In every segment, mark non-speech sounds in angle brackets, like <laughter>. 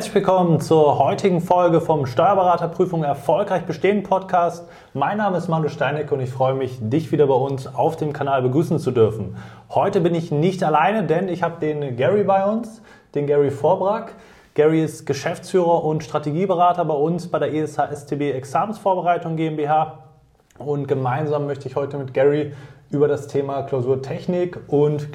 Herzlich willkommen zur heutigen Folge vom Steuerberaterprüfung Erfolgreich Bestehen Podcast. Mein Name ist Manuel Steineck und ich freue mich, dich wieder bei uns auf dem Kanal begrüßen zu dürfen. Heute bin ich nicht alleine, denn ich habe den Gary bei uns, den Gary Vorbrack. Gary ist Geschäftsführer und Strategieberater bei uns bei der ESH STB Examensvorbereitung GmbH. Und gemeinsam möchte ich heute mit Gary über das Thema Klausurtechnik und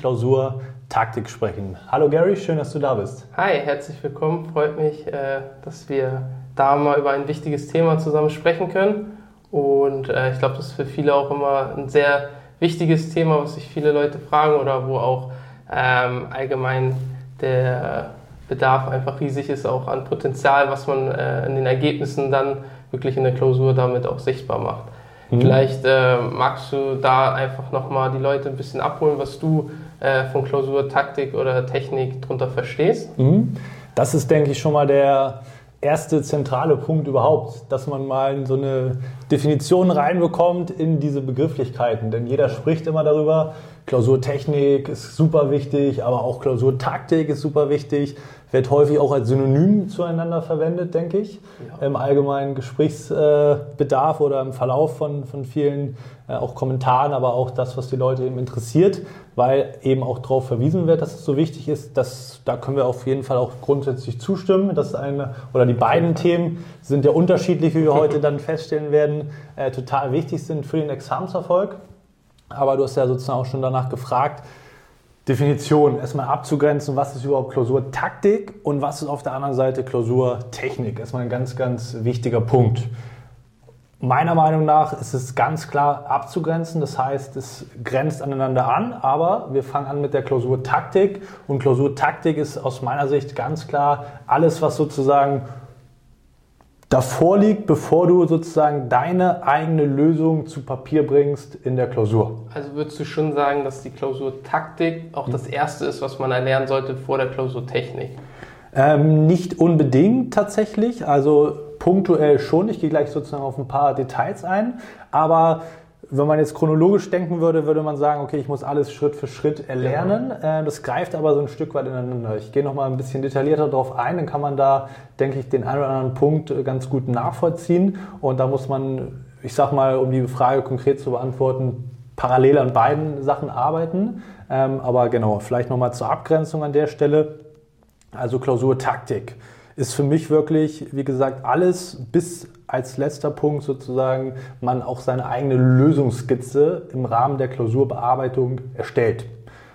Klausurtaktik sprechen. Hallo Gary, schön, dass du da bist. Hi, herzlich willkommen. Freut mich, äh, dass wir da mal über ein wichtiges Thema zusammen sprechen können. Und äh, ich glaube, das ist für viele auch immer ein sehr wichtiges Thema, was sich viele Leute fragen oder wo auch ähm, allgemein der Bedarf einfach riesig ist, auch an Potenzial, was man äh, in den Ergebnissen dann wirklich in der Klausur damit auch sichtbar macht. Mhm. Vielleicht äh, magst du da einfach nochmal die Leute ein bisschen abholen, was du äh, von Klausur, Taktik oder Technik drunter verstehst. Mhm. Das ist, denke ich, schon mal der erste zentrale Punkt überhaupt, dass man mal so eine Definition reinbekommt in diese Begrifflichkeiten. Denn jeder spricht immer darüber, Klausurtechnik ist super wichtig, aber auch Klausurtaktik ist super wichtig wird häufig auch als Synonym zueinander verwendet, denke ich, ja. im allgemeinen Gesprächsbedarf oder im Verlauf von, von vielen äh, auch Kommentaren, aber auch das, was die Leute eben interessiert, weil eben auch darauf verwiesen wird, dass es so wichtig ist. Dass, da können wir auf jeden Fall auch grundsätzlich zustimmen. Dass eine, oder die beiden Themen sind ja unterschiedlich, wie wir heute dann feststellen werden, äh, total wichtig sind für den Examenserfolg. Aber du hast ja sozusagen auch schon danach gefragt, Definition erstmal abzugrenzen, was ist überhaupt Klausurtaktik und was ist auf der anderen Seite Klausurtechnik. Erstmal ein ganz, ganz wichtiger Punkt. Meiner Meinung nach ist es ganz klar abzugrenzen, das heißt, es grenzt aneinander an, aber wir fangen an mit der Klausurtaktik und Klausurtaktik ist aus meiner Sicht ganz klar alles, was sozusagen davor liegt, bevor du sozusagen deine eigene Lösung zu Papier bringst in der Klausur. Also würdest du schon sagen, dass die Klausurtaktik auch das Erste ist, was man erlernen sollte vor der Klausurtechnik? Ähm, nicht unbedingt tatsächlich, also punktuell schon. Ich gehe gleich sozusagen auf ein paar Details ein, aber wenn man jetzt chronologisch denken würde, würde man sagen, okay, ich muss alles Schritt für Schritt erlernen. Äh, das greift aber so ein Stück weit ineinander. Ich gehe nochmal ein bisschen detaillierter darauf ein, dann kann man da, denke ich, den einen oder anderen Punkt äh, ganz gut nachvollziehen. Und da muss man, ich sag mal, um die Frage konkret zu beantworten, parallel an beiden Sachen arbeiten. Ähm, aber genau, vielleicht nochmal zur Abgrenzung an der Stelle. Also Klausurtaktik ist für mich wirklich, wie gesagt, alles bis als letzter Punkt sozusagen man auch seine eigene Lösungsskizze im Rahmen der Klausurbearbeitung erstellt.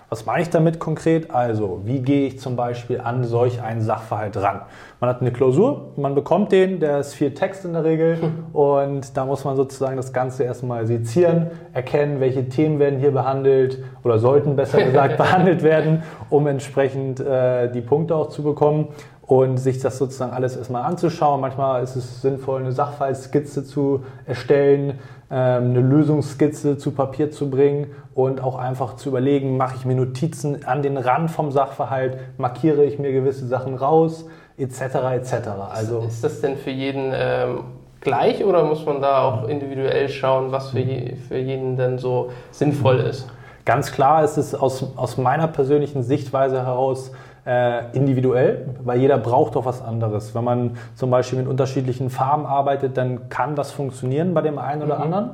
Was meine ich damit konkret? Also, wie gehe ich zum Beispiel an solch einen Sachverhalt ran? Man hat eine Klausur, man bekommt den, der ist viel Text in der Regel und da muss man sozusagen das Ganze erstmal sezieren, erkennen, welche Themen werden hier behandelt oder sollten besser gesagt <laughs> behandelt werden, um entsprechend äh, die Punkte auch zu bekommen und sich das sozusagen alles erstmal anzuschauen. Manchmal ist es sinnvoll, eine Sachverhaltsskizze zu erstellen, ähm, eine Lösungsskizze zu Papier zu bringen und auch einfach zu überlegen, mache ich mir Notizen an den Rand vom Sachverhalt, markiere ich mir gewisse Sachen raus, etc. etc. Also ist das denn für jeden ähm, gleich oder muss man da auch individuell schauen, was für, je, für jeden denn so sinnvoll ist? Ganz klar ist es aus, aus meiner persönlichen Sichtweise heraus äh, individuell, weil jeder braucht doch was anderes. Wenn man zum Beispiel mit unterschiedlichen Farben arbeitet, dann kann das funktionieren bei dem einen oder mhm. anderen.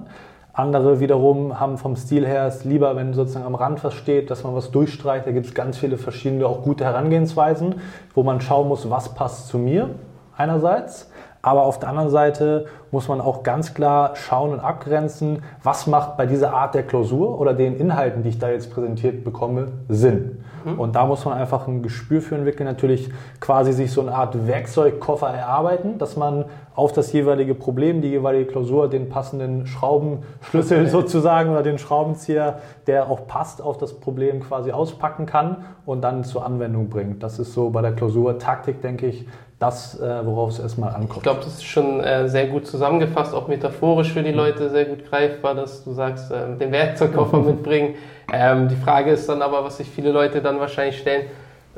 Andere wiederum haben vom Stil her es lieber, wenn sozusagen am Rand was steht, dass man was durchstreicht. Da gibt es ganz viele verschiedene, auch gute Herangehensweisen, wo man schauen muss, was passt zu mir einerseits. Aber auf der anderen Seite muss man auch ganz klar schauen und abgrenzen, was macht bei dieser Art der Klausur oder den Inhalten, die ich da jetzt präsentiert bekomme, Sinn. Mhm. Und da muss man einfach ein Gespür für entwickeln, natürlich quasi sich so eine Art Werkzeugkoffer erarbeiten, dass man auf das jeweilige Problem, die jeweilige Klausur, den passenden Schraubenschlüssel sozusagen oder den Schraubenzieher, der auch passt auf das Problem quasi auspacken kann und dann zur Anwendung bringt. Das ist so bei der Klausur Taktik, denke ich, das, äh, worauf es erstmal ankommt. Ich glaube, das ist schon äh, sehr gut zusammengefasst, auch metaphorisch für die Leute sehr gut greifbar, dass du sagst, äh, den Werkzeugkoffer <laughs> mitbringen. Ähm, die Frage ist dann aber, was sich viele Leute dann wahrscheinlich stellen,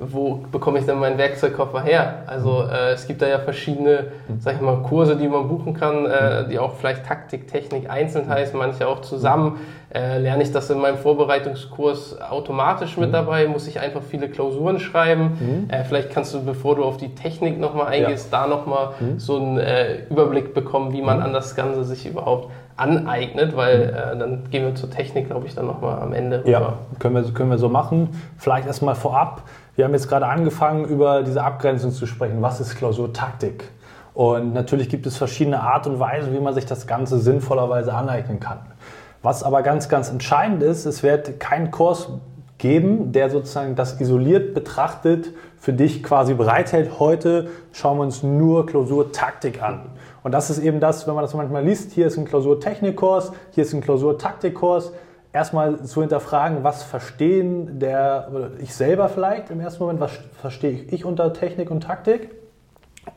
wo bekomme ich denn meinen Werkzeugkoffer her? Also äh, es gibt da ja verschiedene, sag ich mal, Kurse, die man buchen kann, äh, die auch vielleicht Taktik, Technik einzeln heißen, manche auch zusammen. Äh, lerne ich das in meinem Vorbereitungskurs automatisch mit dabei? Muss ich einfach viele Klausuren schreiben? Mhm. Äh, vielleicht kannst du, bevor du auf die Technik nochmal eingehst, ja. da nochmal mhm. so einen äh, Überblick bekommen, wie man mhm. an das Ganze sich überhaupt aneignet, weil äh, dann gehen wir zur Technik, glaube ich, dann nochmal am Ende rüber. Ja, können wir, können wir so machen. Vielleicht erstmal vorab wir haben jetzt gerade angefangen, über diese Abgrenzung zu sprechen. Was ist Klausurtaktik? Und natürlich gibt es verschiedene Art und Weisen, wie man sich das Ganze sinnvollerweise aneignen kann. Was aber ganz, ganz entscheidend ist, es wird keinen Kurs geben, der sozusagen das isoliert betrachtet für dich quasi bereithält. Heute schauen wir uns nur Klausurtaktik an. Und das ist eben das, wenn man das manchmal liest, hier ist ein Klausurtechnikkurs, hier ist ein Klausurtaktikkurs erstmal zu hinterfragen, was verstehen der, ich selber vielleicht im ersten Moment, was verstehe ich unter Technik und Taktik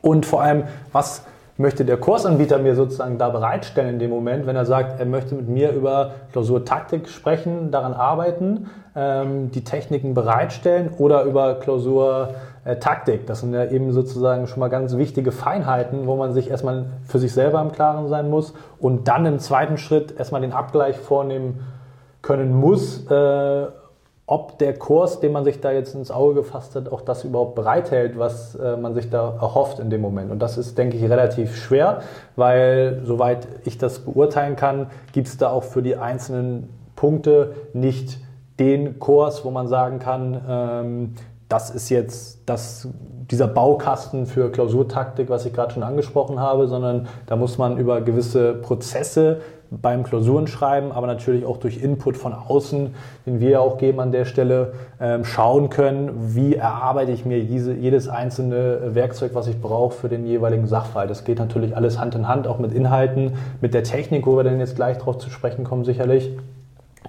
und vor allem, was möchte der Kursanbieter mir sozusagen da bereitstellen in dem Moment, wenn er sagt, er möchte mit mir über Klausurtaktik sprechen, daran arbeiten, ähm, die Techniken bereitstellen oder über Klausurtaktik. Das sind ja eben sozusagen schon mal ganz wichtige Feinheiten, wo man sich erstmal für sich selber im Klaren sein muss und dann im zweiten Schritt erstmal den Abgleich vornehmen können muss, äh, ob der Kurs, den man sich da jetzt ins Auge gefasst hat, auch das überhaupt bereithält, was äh, man sich da erhofft in dem Moment. Und das ist, denke ich, relativ schwer, weil, soweit ich das beurteilen kann, gibt es da auch für die einzelnen Punkte nicht den Kurs, wo man sagen kann, ähm, das ist jetzt das, dieser Baukasten für Klausurtaktik, was ich gerade schon angesprochen habe, sondern da muss man über gewisse Prozesse beim Klausurenschreiben, aber natürlich auch durch Input von außen, den wir auch geben an der Stelle, ähm, schauen können, wie erarbeite ich mir jedes einzelne Werkzeug, was ich brauche für den jeweiligen Sachfall. Das geht natürlich alles Hand in Hand, auch mit Inhalten, mit der Technik, wo wir dann jetzt gleich drauf zu sprechen kommen, sicherlich.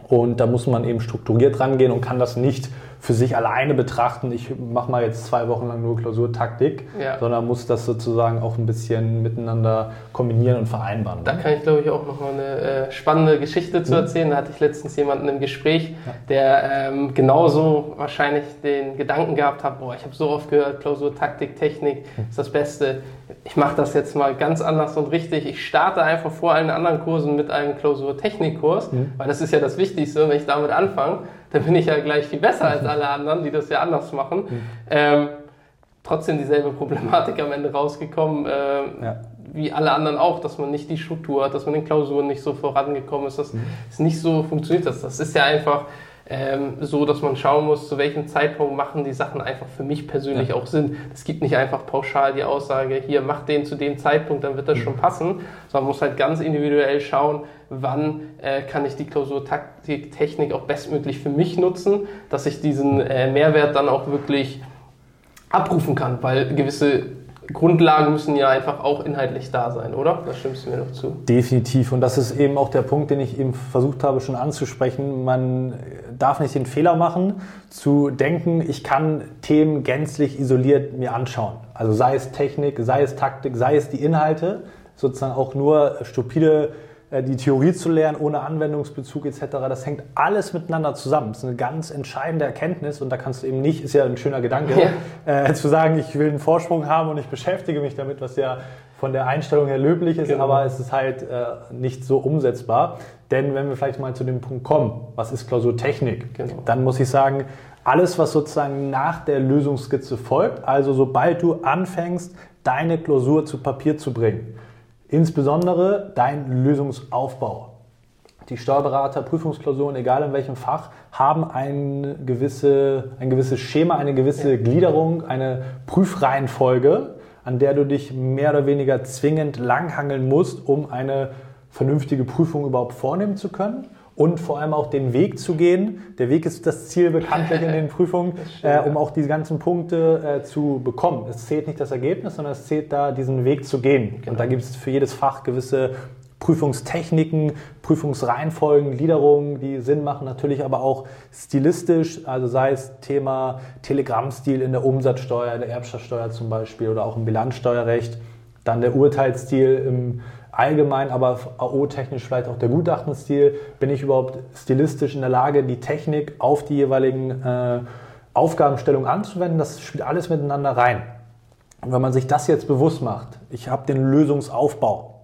Und da muss man eben strukturiert rangehen und kann das nicht für sich alleine betrachten, ich mache mal jetzt zwei Wochen lang nur Klausurtaktik, ja. sondern muss das sozusagen auch ein bisschen miteinander kombinieren und vereinbaren. Da kann ich, glaube ich, auch noch mal eine äh, spannende Geschichte zu mhm. erzählen. Da hatte ich letztens jemanden im Gespräch, ja. der ähm, genauso wahrscheinlich den Gedanken gehabt hat, boah, ich habe so oft gehört, Klausurtaktik, Technik mhm. ist das Beste. Ich mache das jetzt mal ganz anders und richtig. Ich starte einfach vor allen anderen Kursen mit einem Klausurtechnikkurs, mhm. weil das ist ja das Wichtigste, wenn ich damit anfange dann bin ich ja gleich viel besser als alle anderen, die das ja anders machen. Mhm. Ähm, trotzdem dieselbe Problematik am Ende rausgekommen, äh, ja. wie alle anderen auch, dass man nicht die Struktur hat, dass man in Klausuren nicht so vorangekommen ist, dass mhm. es nicht so funktioniert. Das, das ist ja einfach ähm, so, dass man schauen muss, zu welchem Zeitpunkt machen die Sachen einfach für mich persönlich ja. auch Sinn. Es gibt nicht einfach pauschal die Aussage, hier mach den zu dem Zeitpunkt, dann wird das mhm. schon passen, sondern man muss halt ganz individuell schauen, wann äh, kann ich die Klausurtaktik-Technik auch bestmöglich für mich nutzen, dass ich diesen äh, Mehrwert dann auch wirklich abrufen kann, weil gewisse Grundlagen müssen ja einfach auch inhaltlich da sein, oder? Da stimmst du mir noch zu. Definitiv. Und das ist eben auch der Punkt, den ich eben versucht habe schon anzusprechen. Man darf nicht den Fehler machen, zu denken, ich kann Themen gänzlich isoliert mir anschauen. Also sei es Technik, sei es Taktik, sei es die Inhalte, sozusagen auch nur stupide die Theorie zu lernen ohne Anwendungsbezug etc., das hängt alles miteinander zusammen. Das ist eine ganz entscheidende Erkenntnis und da kannst du eben nicht, ist ja ein schöner Gedanke, ja. äh, zu sagen, ich will einen Vorsprung haben und ich beschäftige mich damit, was ja von der Einstellung her löblich ist, genau. aber es ist halt äh, nicht so umsetzbar. Denn wenn wir vielleicht mal zu dem Punkt kommen, was ist Klausurtechnik, genau. dann muss ich sagen, alles, was sozusagen nach der Lösungsskizze folgt, also sobald du anfängst, deine Klausur zu Papier zu bringen, Insbesondere dein Lösungsaufbau. Die Steuerberater, Prüfungsklausuren, egal in welchem Fach, haben ein, gewisse, ein gewisses Schema, eine gewisse Gliederung, eine Prüfreihenfolge, an der du dich mehr oder weniger zwingend langhangeln musst, um eine vernünftige Prüfung überhaupt vornehmen zu können und vor allem auch den Weg zu gehen. Der Weg ist das Ziel bekanntlich <laughs> in den Prüfungen, äh, um auch diese ganzen Punkte äh, zu bekommen. Es zählt nicht das Ergebnis, sondern es zählt da, diesen Weg zu gehen. Genau. Und da gibt es für jedes Fach gewisse Prüfungstechniken, Prüfungsreihenfolgen, Gliederungen, die Sinn machen, natürlich aber auch stilistisch, also sei es Thema Telegrammstil in der Umsatzsteuer, in der Erbschaftssteuer zum Beispiel oder auch im Bilanzsteuerrecht, dann der Urteilsstil im allgemein, aber AO-technisch vielleicht auch der Gutachtenstil, bin ich überhaupt stilistisch in der Lage, die Technik auf die jeweiligen äh, Aufgabenstellung anzuwenden, das spielt alles miteinander rein. Und wenn man sich das jetzt bewusst macht, ich habe den Lösungsaufbau.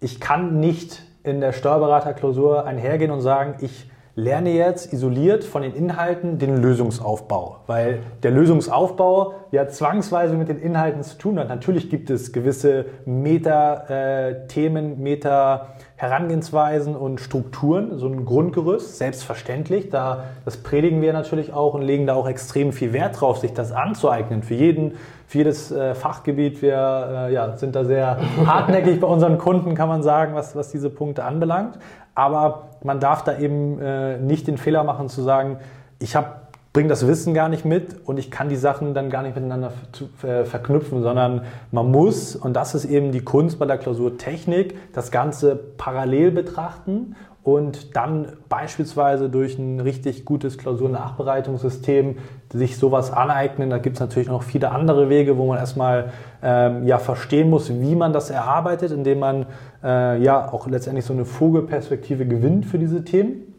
Ich kann nicht in der Steuerberaterklausur einhergehen und sagen, ich lerne jetzt isoliert von den Inhalten den Lösungsaufbau, weil der Lösungsaufbau ja zwangsweise mit den Inhalten zu tun hat. Natürlich gibt es gewisse Meta-Themen, äh, Meta-Herangehensweisen und Strukturen, so ein Grundgerüst, selbstverständlich. Da, das predigen wir natürlich auch und legen da auch extrem viel Wert drauf, sich das anzueignen. Für jeden, für jedes äh, Fachgebiet, wir äh, ja, sind da sehr hartnäckig bei unseren Kunden, kann man sagen, was, was diese Punkte anbelangt. Aber man darf da eben äh, nicht den Fehler machen zu sagen, ich bringe das Wissen gar nicht mit und ich kann die Sachen dann gar nicht miteinander äh, verknüpfen, sondern man muss, und das ist eben die Kunst bei der Klausurtechnik, das Ganze parallel betrachten und dann beispielsweise durch ein richtig gutes Klausurnachbereitungssystem sich sowas aneignen. Da gibt es natürlich noch viele andere Wege, wo man erstmal ähm, ja, verstehen muss, wie man das erarbeitet, indem man äh, ja auch letztendlich so eine Vogelperspektive gewinnt für diese Themen.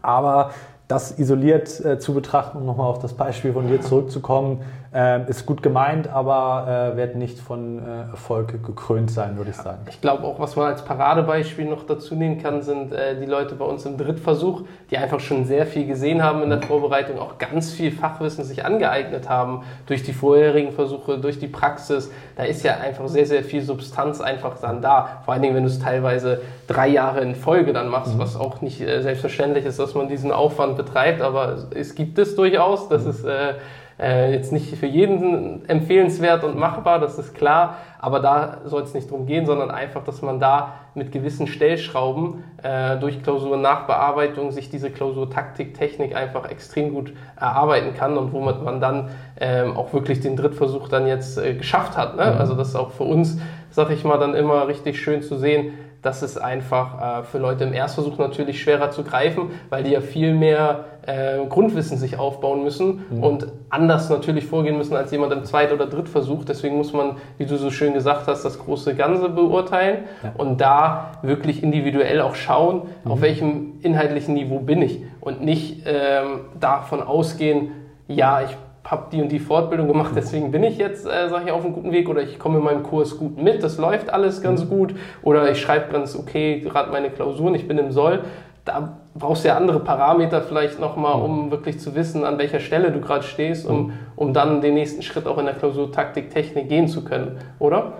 Aber das isoliert äh, zu betrachten, um nochmal auf das Beispiel von dir zurückzukommen, äh, ist gut gemeint, aber äh, wird nicht von äh, Erfolg gekrönt sein, würde ich sagen. Ich glaube auch, was man als Paradebeispiel noch dazu nehmen kann, sind äh, die Leute bei uns im Drittversuch, die einfach schon sehr viel gesehen haben in der Vorbereitung, auch ganz viel Fachwissen sich angeeignet haben durch die vorherigen Versuche, durch die Praxis. Da ist ja einfach sehr, sehr viel Substanz einfach dann da. Vor allen Dingen, wenn du es teilweise drei Jahre in Folge dann machst, mhm. was auch nicht äh, selbstverständlich ist, dass man diesen Aufwand betreibt, aber es gibt es durchaus. Das mhm. ist äh, äh, jetzt nicht für jeden empfehlenswert und machbar, das ist klar, aber da soll es nicht drum gehen, sondern einfach, dass man da mit gewissen Stellschrauben äh, durch Klausurnachbearbeitung sich diese Klausurtaktik, Technik einfach extrem gut erarbeiten kann und womit man dann ähm, auch wirklich den Drittversuch dann jetzt äh, geschafft hat. Ne? Mhm. Also das ist auch für uns, sag ich mal, dann immer richtig schön zu sehen, das ist einfach äh, für Leute im Erstversuch natürlich schwerer zu greifen, weil die ja viel mehr äh, Grundwissen sich aufbauen müssen mhm. und anders natürlich vorgehen müssen als jemand im Zweit- oder Drittversuch. Deswegen muss man, wie du so schön gesagt hast, das große Ganze beurteilen ja. und da wirklich individuell auch schauen, mhm. auf welchem inhaltlichen Niveau bin ich und nicht ähm, davon ausgehen, ja, ich habe die und die Fortbildung gemacht, deswegen bin ich jetzt, äh, sage ich, auf einem guten Weg oder ich komme in meinem Kurs gut mit, das läuft alles ganz mhm. gut oder ich schreibe ganz okay gerade meine Klausuren, ich bin im Soll. Da brauchst du ja andere Parameter vielleicht nochmal, um wirklich zu wissen, an welcher Stelle du gerade stehst, um, mhm. um dann den nächsten Schritt auch in der Klausurtaktik, Technik gehen zu können, oder?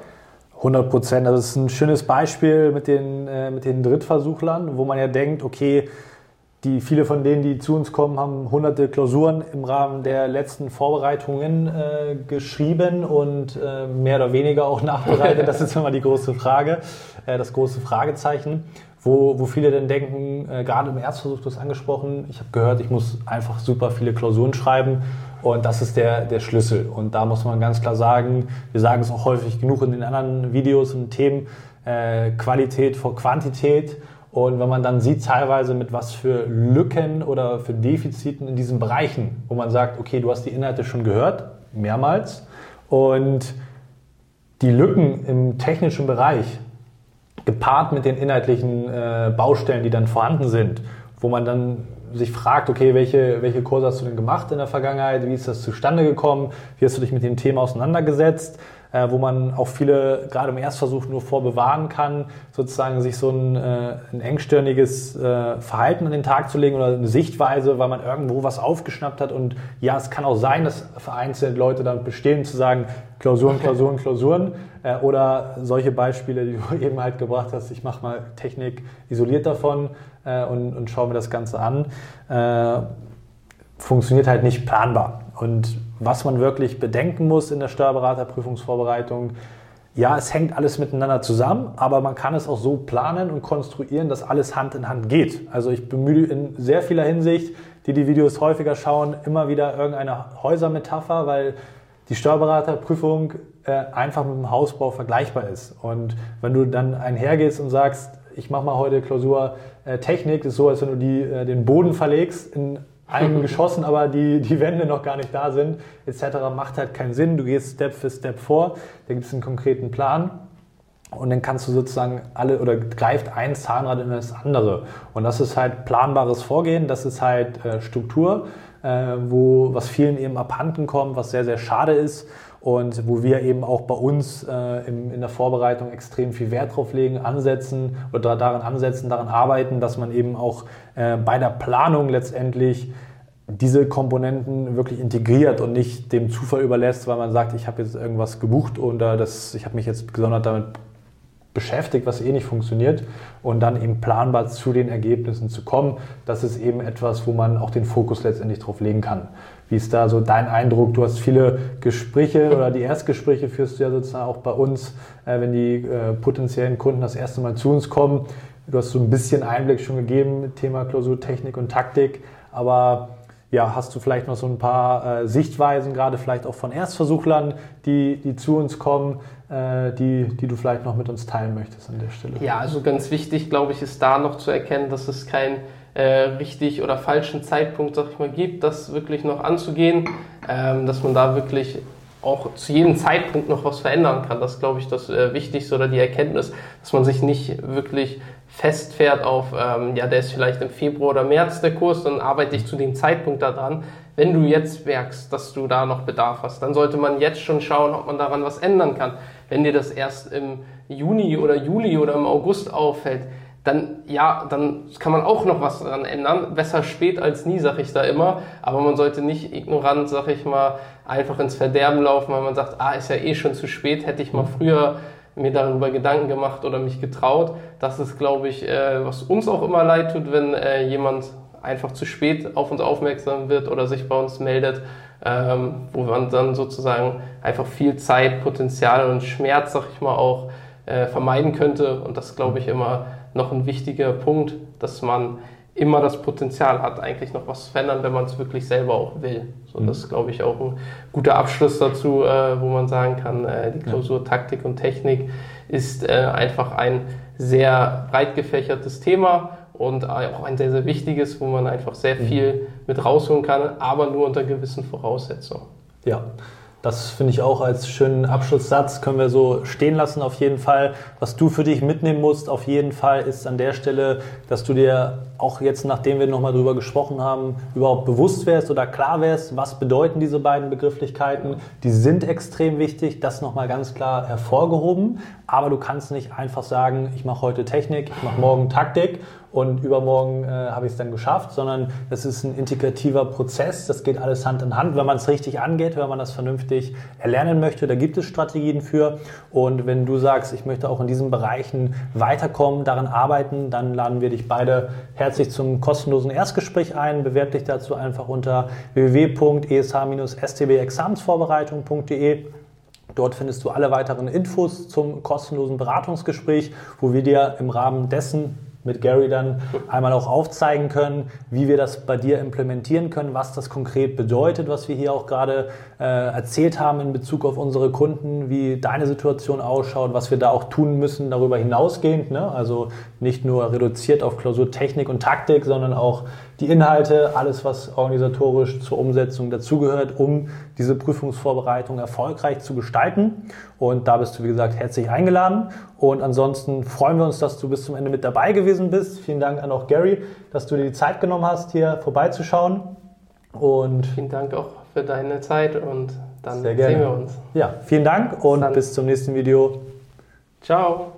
100 Prozent. Also das ist ein schönes Beispiel mit den, äh, mit den Drittversuchlern, wo man ja denkt, okay, die, viele von denen, die zu uns kommen, haben hunderte Klausuren im Rahmen der letzten Vorbereitungen äh, geschrieben und äh, mehr oder weniger auch <laughs> nachbereitet. Das ist immer die große Frage, äh, das große Fragezeichen, wo, wo viele dann denken, äh, gerade im Erstversuch, du hast angesprochen, ich habe gehört, ich muss einfach super viele Klausuren schreiben und das ist der, der Schlüssel. Und da muss man ganz klar sagen, wir sagen es auch häufig genug in den anderen Videos und Themen, äh, Qualität vor Quantität und wenn man dann sieht teilweise mit was für Lücken oder für Defiziten in diesen Bereichen, wo man sagt, okay, du hast die Inhalte schon gehört, mehrmals, und die Lücken im technischen Bereich, gepaart mit den inhaltlichen äh, Baustellen, die dann vorhanden sind, wo man dann sich fragt, okay, welche, welche Kurse hast du denn gemacht in der Vergangenheit, wie ist das zustande gekommen, wie hast du dich mit dem Thema auseinandergesetzt, äh, wo man auch viele gerade im Erstversuch nur vorbewahren kann, sozusagen sich so ein, äh, ein engstirniges äh, Verhalten an den Tag zu legen oder eine Sichtweise, weil man irgendwo was aufgeschnappt hat. Und ja, es kann auch sein, dass vereinzelte Leute dann bestehen, zu sagen, Klausuren, Klausuren, Klausuren. Äh, oder solche Beispiele, die <laughs> du eben halt gebracht hast, ich mache mal Technik isoliert davon äh, und, und schaue mir das Ganze an. Äh, funktioniert halt nicht planbar. Und was man wirklich bedenken muss in der Steuerberaterprüfungsvorbereitung, ja, es hängt alles miteinander zusammen, aber man kann es auch so planen und konstruieren, dass alles Hand in Hand geht. Also ich bemühe in sehr vieler Hinsicht, die die Videos häufiger schauen, immer wieder irgendeine Häusermetapher, weil die Steuerberaterprüfung äh, einfach mit dem Hausbau vergleichbar ist. Und wenn du dann einhergehst und sagst, ich mache mal heute Klausur äh, Technik, ist so, als wenn du die, äh, den Boden verlegst in einem geschossen, aber die, die Wände noch gar nicht da sind, etc., macht halt keinen Sinn. Du gehst Step für Step vor, da gibt es einen konkreten Plan und dann kannst du sozusagen alle oder greift ein Zahnrad in das andere. Und das ist halt planbares Vorgehen, das ist halt äh, Struktur. äh, wo, was vielen eben abhanden kommt, was sehr, sehr schade ist und wo wir eben auch bei uns äh, im, in der Vorbereitung extrem viel Wert drauf legen, ansetzen oder daran ansetzen, daran arbeiten, dass man eben auch äh, bei der Planung letztendlich diese Komponenten wirklich integriert und nicht dem Zufall überlässt, weil man sagt, ich habe jetzt irgendwas gebucht oder das, ich habe mich jetzt gesondert damit beschäftigt, was eh nicht funktioniert und dann eben planbar zu den Ergebnissen zu kommen. Das ist eben etwas, wo man auch den Fokus letztendlich drauf legen kann. Wie ist da so dein Eindruck? Du hast viele Gespräche oder die Erstgespräche führst du ja sozusagen auch bei uns, äh, wenn die äh, potenziellen Kunden das erste Mal zu uns kommen. Du hast so ein bisschen Einblick schon gegeben, Thema Klausurtechnik und Taktik, aber ja, hast du vielleicht noch so ein paar äh, Sichtweisen, gerade vielleicht auch von Erstversuchlern, die, die zu uns kommen, die, die du vielleicht noch mit uns teilen möchtest an der Stelle? Ja, also ganz wichtig, glaube ich, ist da noch zu erkennen, dass es kein äh, richtig oder falschen Zeitpunkt, sag ich mal, gibt, das wirklich noch anzugehen, ähm, dass man da wirklich auch zu jedem Zeitpunkt noch was verändern kann. Das glaube ich das äh, Wichtigste oder die Erkenntnis, dass man sich nicht wirklich festfährt auf, ähm, ja, der ist vielleicht im Februar oder März der Kurs, dann arbeite ich zu dem Zeitpunkt daran. Wenn du jetzt merkst, dass du da noch Bedarf hast, dann sollte man jetzt schon schauen, ob man daran was ändern kann. Wenn dir das erst im Juni oder Juli oder im August auffällt, dann ja, dann kann man auch noch was daran ändern. Besser spät als nie, sag ich da immer. Aber man sollte nicht ignorant, sag ich mal, einfach ins Verderben laufen, weil man sagt, ah, ist ja eh schon zu spät, hätte ich mal früher mir darüber Gedanken gemacht oder mich getraut. Das ist, glaube ich, äh, was uns auch immer leid tut, wenn äh, jemand einfach zu spät auf uns aufmerksam wird oder sich bei uns meldet, ähm, wo man dann sozusagen einfach viel Zeit, Potenzial und Schmerz, sag ich mal, auch äh, vermeiden könnte. Und das glaube ich immer noch ein wichtiger Punkt, dass man immer das Potenzial hat, eigentlich noch was zu verändern, wenn man es wirklich selber auch will. So, mhm. das ist, glaube ich, auch ein guter Abschluss dazu, äh, wo man sagen kann, äh, die Klausur Taktik und Technik ist äh, einfach ein sehr breit gefächertes Thema und auch ein sehr, sehr wichtiges, wo man einfach sehr mhm. viel mit rausholen kann, aber nur unter gewissen Voraussetzungen. Ja, das finde ich auch als schönen Abschlusssatz, können wir so stehen lassen auf jeden Fall. Was du für dich mitnehmen musst auf jeden Fall ist an der Stelle, dass du dir auch jetzt, nachdem wir nochmal drüber gesprochen haben, überhaupt bewusst wärst oder klar wärst, was bedeuten diese beiden Begrifflichkeiten. Die sind extrem wichtig, das nochmal ganz klar hervorgehoben. Aber du kannst nicht einfach sagen, ich mache heute Technik, ich mache morgen Taktik und übermorgen äh, habe ich es dann geschafft, sondern es ist ein integrativer Prozess. Das geht alles Hand in Hand, wenn man es richtig angeht, wenn man das vernünftig erlernen möchte. Da gibt es Strategien für. Und wenn du sagst, ich möchte auch in diesen Bereichen weiterkommen, daran arbeiten, dann laden wir dich beide herzlich zum kostenlosen Erstgespräch ein. Bewerb dich dazu einfach unter www.esh-stbexamensvorbereitung.de. Dort findest du alle weiteren Infos zum kostenlosen Beratungsgespräch, wo wir dir im Rahmen dessen mit Gary dann einmal auch aufzeigen können, wie wir das bei dir implementieren können, was das konkret bedeutet, was wir hier auch gerade äh, erzählt haben in Bezug auf unsere Kunden, wie deine Situation ausschaut, was wir da auch tun müssen darüber hinausgehend. Ne? Also nicht nur reduziert auf Klausurtechnik und Taktik, sondern auch die Inhalte, alles, was organisatorisch zur Umsetzung dazugehört, um diese Prüfungsvorbereitung erfolgreich zu gestalten. Und da bist du, wie gesagt, herzlich eingeladen. Und ansonsten freuen wir uns, dass du bis zum Ende mit dabei gewesen bist. Vielen Dank an auch Gary, dass du dir die Zeit genommen hast, hier vorbeizuschauen. Und vielen Dank auch für deine Zeit und dann sehen wir uns. Ja, vielen Dank und bis zum nächsten Video. Ciao.